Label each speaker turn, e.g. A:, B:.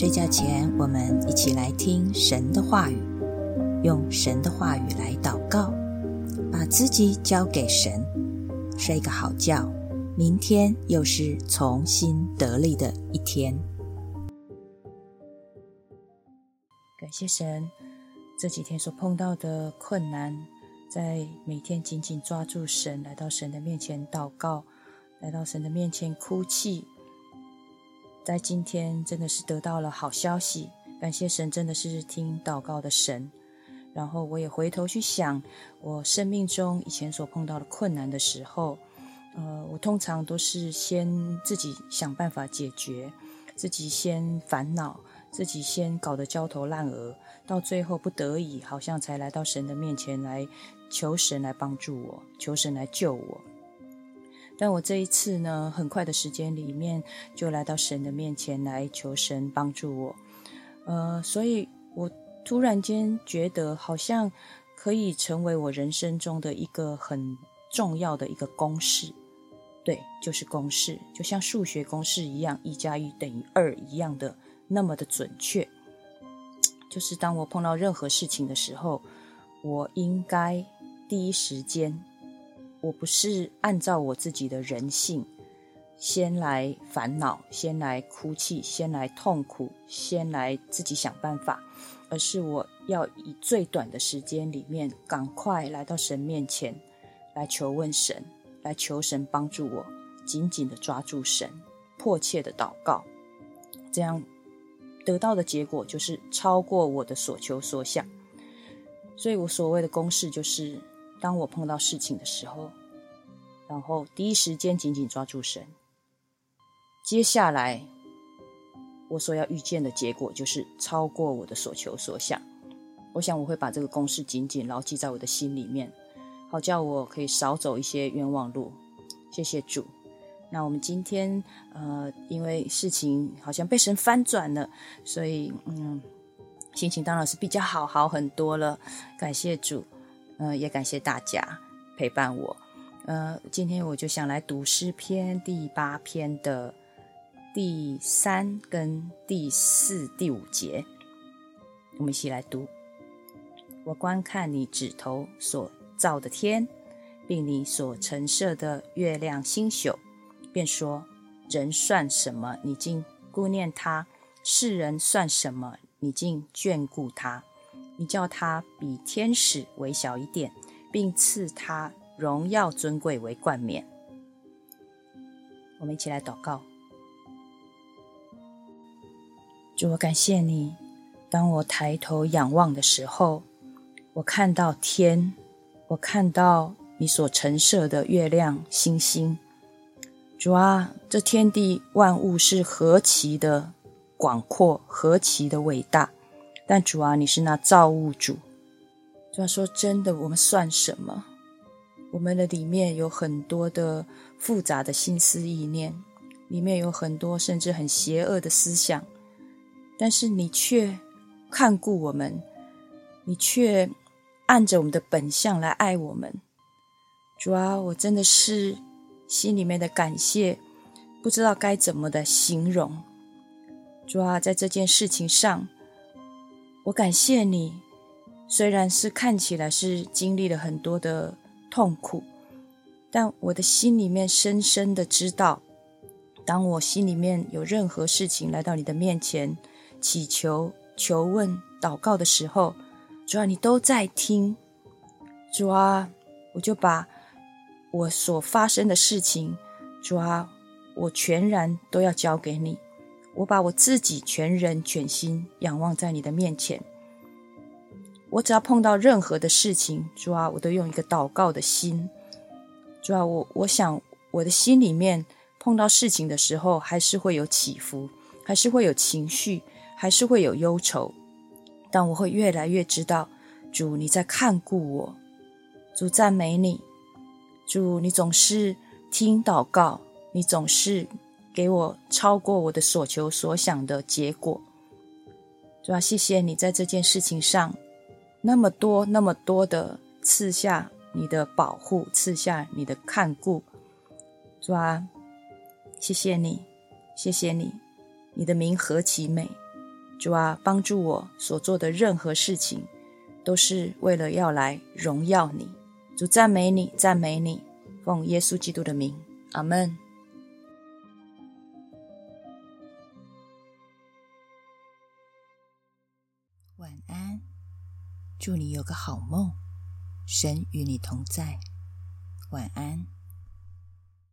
A: 睡觉前，我们一起来听神的话语，用神的话语来祷告，把自己交给神，睡个好觉。明天又是重新得力的一天。感谢神，这几天所碰到的困难，在每天紧紧抓住神，来到神的面前祷告，来到神的面前哭泣。在今天真的是得到了好消息，感谢神，真的是听祷告的神。然后我也回头去想，我生命中以前所碰到的困难的时候，呃，我通常都是先自己想办法解决，自己先烦恼，自己先搞得焦头烂额，到最后不得已，好像才来到神的面前来求神来帮助我，求神来救我。但我这一次呢，很快的时间里面就来到神的面前来求神帮助我，呃，所以我突然间觉得好像可以成为我人生中的一个很重要的一个公式，对，就是公式，就像数学公式一样，一加一等于二一样的那么的准确。就是当我碰到任何事情的时候，我应该第一时间。我不是按照我自己的人性，先来烦恼，先来哭泣，先来痛苦，先来自己想办法，而是我要以最短的时间里面，赶快来到神面前，来求问神，来求神帮助我，紧紧的抓住神，迫切的祷告，这样得到的结果就是超过我的所求所想。所以我所谓的公式就是。当我碰到事情的时候，然后第一时间紧紧抓住神。接下来，我所要遇见的结果就是超过我的所求所想。我想我会把这个公式紧紧牢记在我的心里面，好叫我可以少走一些冤枉路。谢谢主。那我们今天，呃，因为事情好像被神翻转了，所以嗯，心情当然是比较好，好很多了。感谢主。嗯，也感谢大家陪伴我。呃，今天我就想来读诗篇第八篇的第三跟第四、第五节，我们一起来读。我观看你指头所造的天，并你所陈设的月亮星宿，便说：人算什么？你竟顾念他；世人算什么？你竟眷顾他。你叫他比天使微小一点，并赐他荣耀尊贵为冠冕。我们一起来祷告：主，我感谢你。当我抬头仰望的时候，我看到天，我看到你所陈设的月亮星星。主啊，这天地万物是何其的广阔，何其的伟大！但主啊，你是那造物主。主要说真的，我们算什么？我们的里面有很多的复杂的心思意念，里面有很多甚至很邪恶的思想。但是你却看顾我们，你却按着我们的本相来爱我们。主啊，我真的是心里面的感谢，不知道该怎么的形容。主啊，在这件事情上。我感谢你，虽然是看起来是经历了很多的痛苦，但我的心里面深深的知道，当我心里面有任何事情来到你的面前祈求、求问、祷告的时候，主啊，你都在听。主啊，我就把我所发生的事情，主啊，我全然都要交给你。我把我自己全人全心仰望在你的面前。我只要碰到任何的事情，主啊，我都用一个祷告的心。主啊，我我想我的心里面碰到事情的时候，还是会有起伏，还是会有情绪，还是会有忧愁。但我会越来越知道，主你在看顾我。主赞美你，主你总是听祷告，你总是。给我超过我的所求所想的结果，主啊，谢谢你在这件事情上那么多那么多的赐下你的保护，赐下你的看顾，主啊，谢谢你，谢谢你，你的名何其美，主啊，帮助我所做的任何事情都是为了要来荣耀你，主赞美你，赞美你，奉耶稣基督的名，阿门。晚安。祝你有个好梦神与你同在。晚安。